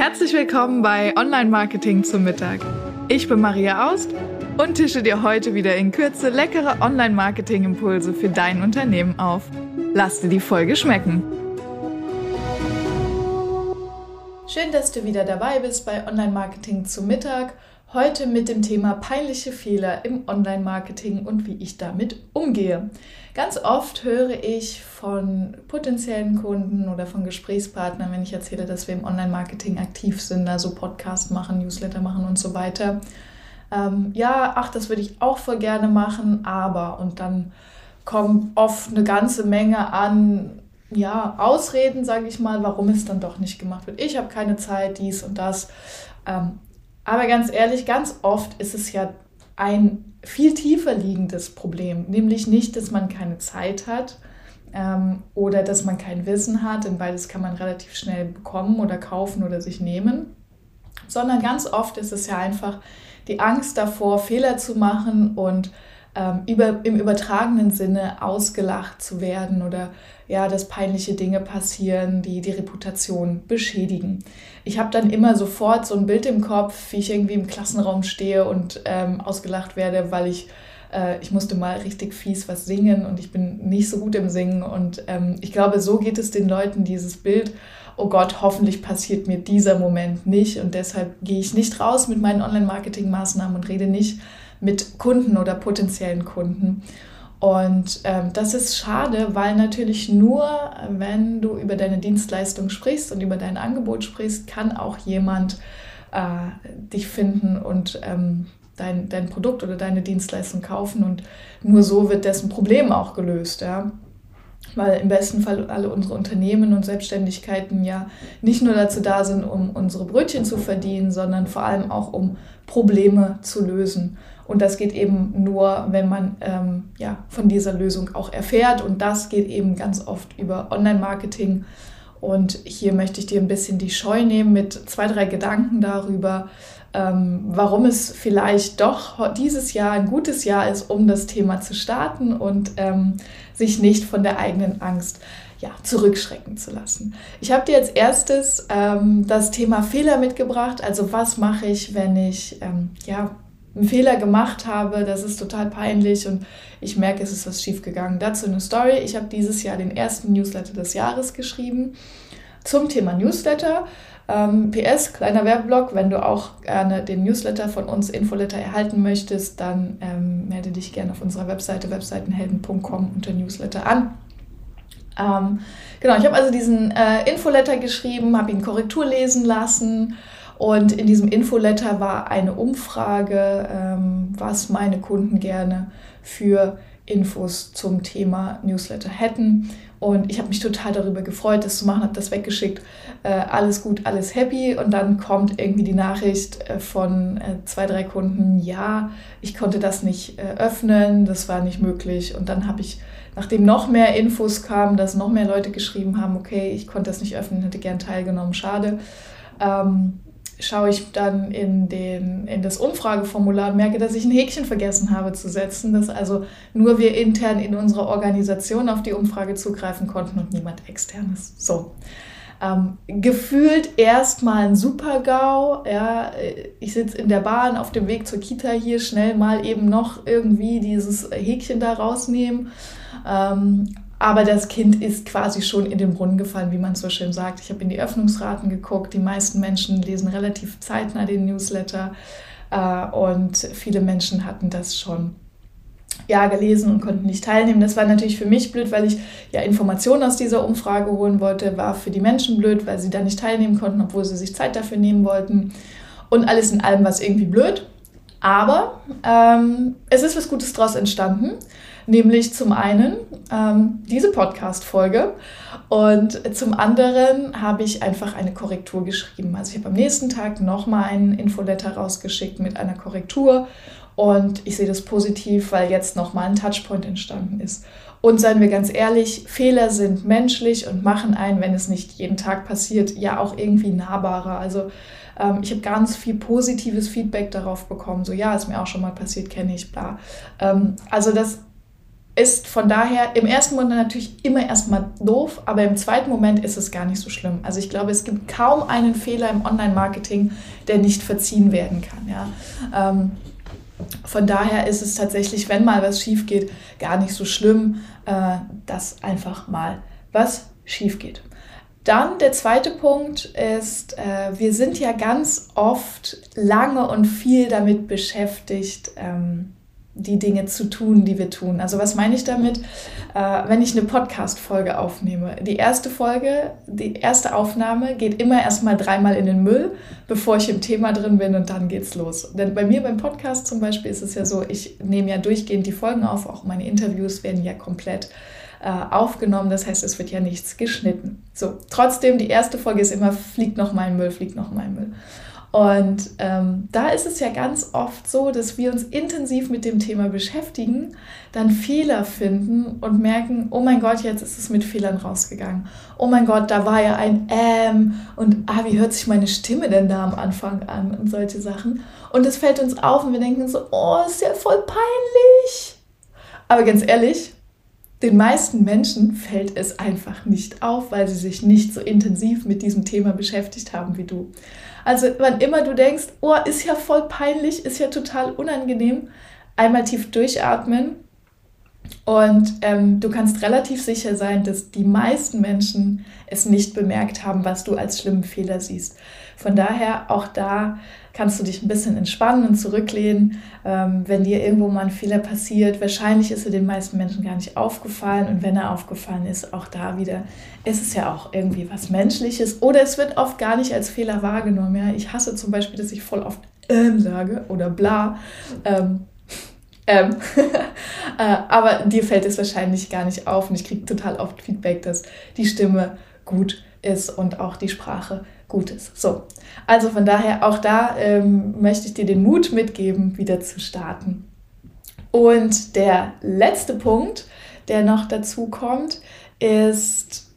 Herzlich willkommen bei Online Marketing zum Mittag. Ich bin Maria Aust und tische dir heute wieder in Kürze leckere Online Marketing Impulse für dein Unternehmen auf. Lass dir die Folge schmecken. Schön, dass du wieder dabei bist bei Online Marketing zum Mittag. Heute mit dem Thema peinliche Fehler im Online-Marketing und wie ich damit umgehe. Ganz oft höre ich von potenziellen Kunden oder von Gesprächspartnern, wenn ich erzähle, dass wir im Online-Marketing aktiv sind, also Podcast machen, Newsletter machen und so weiter. Ähm, ja, ach, das würde ich auch voll gerne machen, aber und dann kommt oft eine ganze Menge an ja, Ausreden, sage ich mal, warum es dann doch nicht gemacht wird. Ich habe keine Zeit, dies und das. Ähm, aber ganz ehrlich, ganz oft ist es ja ein viel tiefer liegendes Problem, nämlich nicht, dass man keine Zeit hat ähm, oder dass man kein Wissen hat, denn beides kann man relativ schnell bekommen oder kaufen oder sich nehmen, sondern ganz oft ist es ja einfach die Angst davor, Fehler zu machen und ähm, über, im übertragenen Sinne ausgelacht zu werden oder ja, dass peinliche Dinge passieren, die die Reputation beschädigen. Ich habe dann immer sofort so ein Bild im Kopf, wie ich irgendwie im Klassenraum stehe und ähm, ausgelacht werde, weil ich äh, ich musste mal richtig fies was singen und ich bin nicht so gut im Singen und ähm, ich glaube, so geht es den Leuten dieses Bild oh Gott, hoffentlich passiert mir dieser Moment nicht und deshalb gehe ich nicht raus mit meinen Online-Marketing-Maßnahmen und rede nicht mit Kunden oder potenziellen Kunden. Und ähm, das ist schade, weil natürlich nur, wenn du über deine Dienstleistung sprichst und über dein Angebot sprichst, kann auch jemand äh, dich finden und ähm, dein, dein Produkt oder deine Dienstleistung kaufen. Und nur so wird dessen Problem auch gelöst. Ja? weil im besten Fall alle unsere Unternehmen und Selbstständigkeiten ja nicht nur dazu da sind, um unsere Brötchen zu verdienen, sondern vor allem auch um Probleme zu lösen. Und das geht eben nur, wenn man ähm, ja, von dieser Lösung auch erfährt. Und das geht eben ganz oft über Online-Marketing. Und hier möchte ich dir ein bisschen die Scheu nehmen mit zwei, drei Gedanken darüber, ähm, warum es vielleicht doch dieses Jahr ein gutes Jahr ist, um das Thema zu starten und ähm, sich nicht von der eigenen Angst ja, zurückschrecken zu lassen. Ich habe dir als erstes ähm, das Thema Fehler mitgebracht. Also was mache ich, wenn ich ähm, ja, einen Fehler gemacht habe? Das ist total peinlich und ich merke, es ist was schiefgegangen. Dazu eine Story. Ich habe dieses Jahr den ersten Newsletter des Jahres geschrieben zum Thema Newsletter. Ähm, PS, kleiner Werbeblock, wenn du auch gerne den Newsletter von uns, Infoletter, erhalten möchtest, dann ähm, melde dich gerne auf unserer Webseite webseitenhelden.com unter Newsletter an. Ähm, genau, ich habe also diesen äh, Infoletter geschrieben, habe ihn Korrektur lesen lassen und in diesem Infoletter war eine Umfrage, ähm, was meine Kunden gerne für Infos zum Thema Newsletter hätten. Und ich habe mich total darüber gefreut, das zu machen, habe das weggeschickt. Äh, alles gut, alles happy. Und dann kommt irgendwie die Nachricht äh, von äh, zwei, drei Kunden, ja, ich konnte das nicht äh, öffnen, das war nicht möglich. Und dann habe ich, nachdem noch mehr Infos kamen, dass noch mehr Leute geschrieben haben, okay, ich konnte das nicht öffnen, hätte gern teilgenommen, schade. Ähm, schaue ich dann in, den, in das Umfrageformular und merke, dass ich ein Häkchen vergessen habe zu setzen, dass also nur wir intern in unserer Organisation auf die Umfrage zugreifen konnten und niemand externes. So. Ähm, gefühlt erstmal ein Super-GAU. Ja, ich sitze in der Bahn auf dem Weg zur Kita hier, schnell mal eben noch irgendwie dieses Häkchen da rausnehmen. Ähm, aber das Kind ist quasi schon in den Brunnen gefallen, wie man so schön sagt. Ich habe in die Öffnungsraten geguckt. Die meisten Menschen lesen relativ zeitnah den Newsletter. Äh, und viele Menschen hatten das schon ja, gelesen und konnten nicht teilnehmen. Das war natürlich für mich blöd, weil ich ja Informationen aus dieser Umfrage holen wollte. War für die Menschen blöd, weil sie da nicht teilnehmen konnten, obwohl sie sich Zeit dafür nehmen wollten. Und alles in allem war es irgendwie blöd. Aber ähm, es ist was Gutes daraus entstanden nämlich zum einen ähm, diese Podcast-Folge und zum anderen habe ich einfach eine Korrektur geschrieben. Also ich habe am nächsten Tag nochmal einen Infoletter rausgeschickt mit einer Korrektur und ich sehe das positiv, weil jetzt nochmal ein Touchpoint entstanden ist. Und seien wir ganz ehrlich, Fehler sind menschlich und machen einen, wenn es nicht jeden Tag passiert, ja auch irgendwie nahbarer. Also ähm, ich habe ganz viel positives Feedback darauf bekommen. So, ja, ist mir auch schon mal passiert, kenne ich, bla. Ähm, also das ist von daher im ersten Moment natürlich immer erstmal doof, aber im zweiten Moment ist es gar nicht so schlimm. Also ich glaube, es gibt kaum einen Fehler im Online-Marketing, der nicht verziehen werden kann. Ja. Ähm, von daher ist es tatsächlich, wenn mal was schief geht, gar nicht so schlimm, äh, dass einfach mal was schief geht. Dann der zweite Punkt ist, äh, wir sind ja ganz oft lange und viel damit beschäftigt, ähm, die Dinge zu tun, die wir tun. Also was meine ich damit? Äh, wenn ich eine Podcast-Folge aufnehme. Die erste Folge, die erste Aufnahme geht immer erstmal dreimal in den Müll, bevor ich im Thema drin bin und dann geht's los. Denn bei mir beim Podcast zum Beispiel ist es ja so, ich nehme ja durchgehend die Folgen auf, auch meine Interviews werden ja komplett äh, aufgenommen. Das heißt, es wird ja nichts geschnitten. So, trotzdem, die erste Folge ist immer, fliegt noch mal in Müll, fliegt noch mal in Müll. Und ähm, da ist es ja ganz oft so, dass wir uns intensiv mit dem Thema beschäftigen, dann Fehler finden und merken, oh mein Gott, jetzt ist es mit Fehlern rausgegangen. Oh mein Gott, da war ja ein Ähm und ah, wie hört sich meine Stimme denn da am Anfang an und solche Sachen. Und es fällt uns auf und wir denken so, oh, ist ja voll peinlich. Aber ganz ehrlich, den meisten Menschen fällt es einfach nicht auf, weil sie sich nicht so intensiv mit diesem Thema beschäftigt haben wie du. Also wann immer du denkst, oh, ist ja voll peinlich, ist ja total unangenehm, einmal tief durchatmen und ähm, du kannst relativ sicher sein, dass die meisten Menschen es nicht bemerkt haben, was du als schlimmen Fehler siehst. Von daher auch da kannst du dich ein bisschen entspannen und zurücklehnen, ähm, wenn dir irgendwo mal ein Fehler passiert. Wahrscheinlich ist er den meisten Menschen gar nicht aufgefallen und wenn er aufgefallen ist, auch da wieder ist es ja auch irgendwie was Menschliches oder es wird oft gar nicht als Fehler wahrgenommen. Ja? Ich hasse zum Beispiel, dass ich voll oft ähm sage oder bla. Ähm, ähm, äh, aber dir fällt es wahrscheinlich gar nicht auf und ich kriege total oft Feedback, dass die Stimme gut ist und auch die Sprache gut ist. So, also von daher auch da ähm, möchte ich dir den Mut mitgeben, wieder zu starten. Und der letzte Punkt, der noch dazu kommt, ist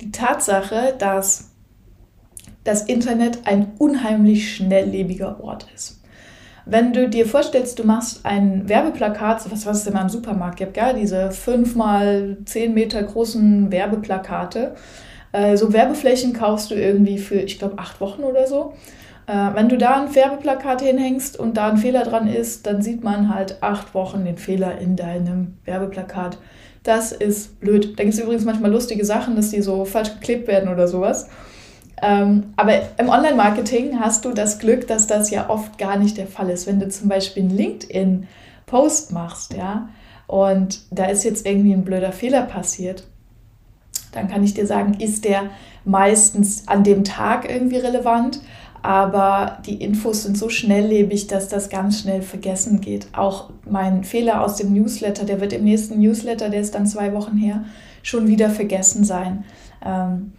die Tatsache, dass das Internet ein unheimlich schnelllebiger Ort ist. Wenn du dir vorstellst, du machst ein Werbeplakat, so was, was es immer im Supermarkt gibt, gell? diese 5 mal 10 Meter großen Werbeplakate, äh, so Werbeflächen kaufst du irgendwie für, ich glaube, acht Wochen oder so. Äh, wenn du da ein Werbeplakat hinhängst und da ein Fehler dran ist, dann sieht man halt acht Wochen den Fehler in deinem Werbeplakat. Das ist blöd. Da gibt es übrigens manchmal lustige Sachen, dass die so falsch geklebt werden oder sowas. Ähm, aber im Online-Marketing hast du das Glück, dass das ja oft gar nicht der Fall ist. Wenn du zum Beispiel einen LinkedIn-Post machst, ja, und da ist jetzt irgendwie ein blöder Fehler passiert, dann kann ich dir sagen, ist der meistens an dem Tag irgendwie relevant. Aber die Infos sind so schnelllebig, dass das ganz schnell vergessen geht. Auch mein Fehler aus dem Newsletter, der wird im nächsten Newsletter, der ist dann zwei Wochen her, schon wieder vergessen sein. Ähm,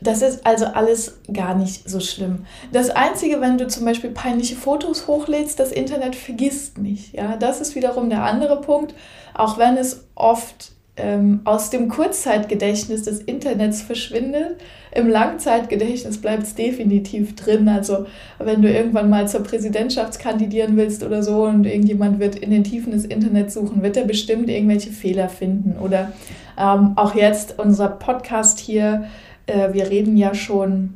das ist also alles gar nicht so schlimm. Das Einzige, wenn du zum Beispiel peinliche Fotos hochlädst, das Internet vergisst nicht. Ja, das ist wiederum der andere Punkt. Auch wenn es oft ähm, aus dem Kurzzeitgedächtnis des Internets verschwindet. Im Langzeitgedächtnis bleibt es definitiv drin. Also wenn du irgendwann mal zur Präsidentschaft kandidieren willst oder so und irgendjemand wird in den Tiefen des Internets suchen, wird er bestimmt irgendwelche Fehler finden. Oder ähm, auch jetzt unser Podcast hier, äh, wir reden ja schon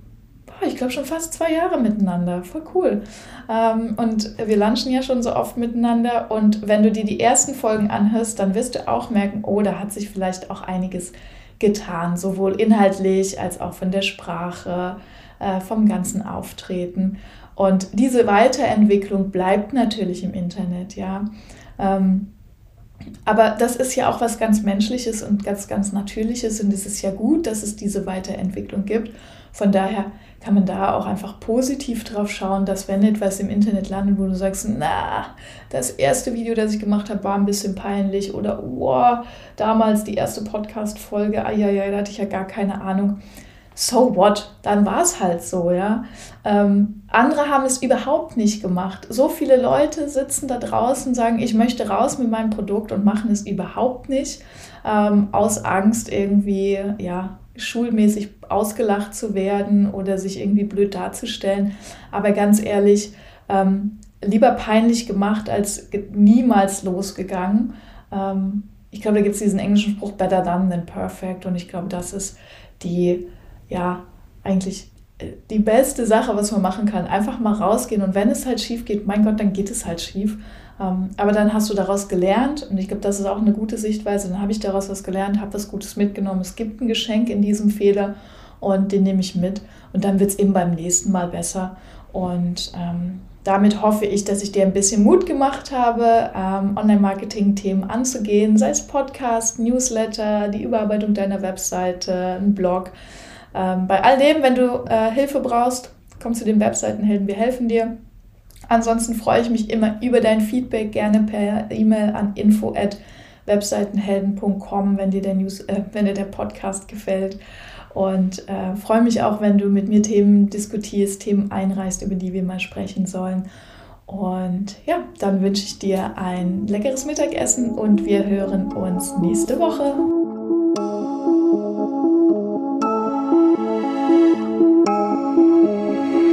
ich glaube schon fast zwei Jahre miteinander. Voll cool. Ähm, und wir lunchen ja schon so oft miteinander. Und wenn du dir die ersten Folgen anhörst, dann wirst du auch merken, oh, da hat sich vielleicht auch einiges getan, sowohl inhaltlich als auch von der Sprache, äh, vom ganzen Auftreten. Und diese Weiterentwicklung bleibt natürlich im Internet, ja. Ähm, aber das ist ja auch was ganz Menschliches und ganz, ganz Natürliches und es ist ja gut, dass es diese Weiterentwicklung gibt. Von daher kann man da auch einfach positiv drauf schauen, dass wenn etwas im Internet landet, wo du sagst, na, das erste Video, das ich gemacht habe, war ein bisschen peinlich oder wow, damals die erste Podcast-Folge, ja, da hatte ich ja gar keine Ahnung. So what? Dann war es halt so, ja. Ähm, andere haben es überhaupt nicht gemacht. So viele Leute sitzen da draußen und sagen, ich möchte raus mit meinem Produkt und machen es überhaupt nicht. Ähm, aus Angst irgendwie, ja, schulmäßig ausgelacht zu werden oder sich irgendwie blöd darzustellen. Aber ganz ehrlich, ähm, lieber peinlich gemacht als niemals losgegangen. Ähm, ich glaube, da gibt es diesen englischen Spruch, better done than perfect. Und ich glaube, das ist die, ja, eigentlich äh, die beste Sache, was man machen kann. Einfach mal rausgehen und wenn es halt schief geht, mein Gott, dann geht es halt schief. Ähm, aber dann hast du daraus gelernt und ich glaube, das ist auch eine gute Sichtweise. Dann habe ich daraus was gelernt, habe was Gutes mitgenommen. Es gibt ein Geschenk in diesem Fehler und den nehme ich mit und dann wird es eben beim nächsten Mal besser. Und ähm, damit hoffe ich, dass ich dir ein bisschen Mut gemacht habe, ähm, Online-Marketing-Themen anzugehen, sei es Podcast, Newsletter, die Überarbeitung deiner Webseite, ein Blog. Ähm, bei all dem, wenn du äh, Hilfe brauchst, komm zu den Webseitenhelden, wir helfen dir. Ansonsten freue ich mich immer über dein Feedback, gerne per E-Mail an info@webseitenhelden.com, wenn dir der äh, wenn dir der Podcast gefällt. Und äh, freue mich auch, wenn du mit mir Themen diskutierst, Themen einreichst, über die wir mal sprechen sollen. Und ja, dann wünsche ich dir ein leckeres Mittagessen und wir hören uns nächste Woche.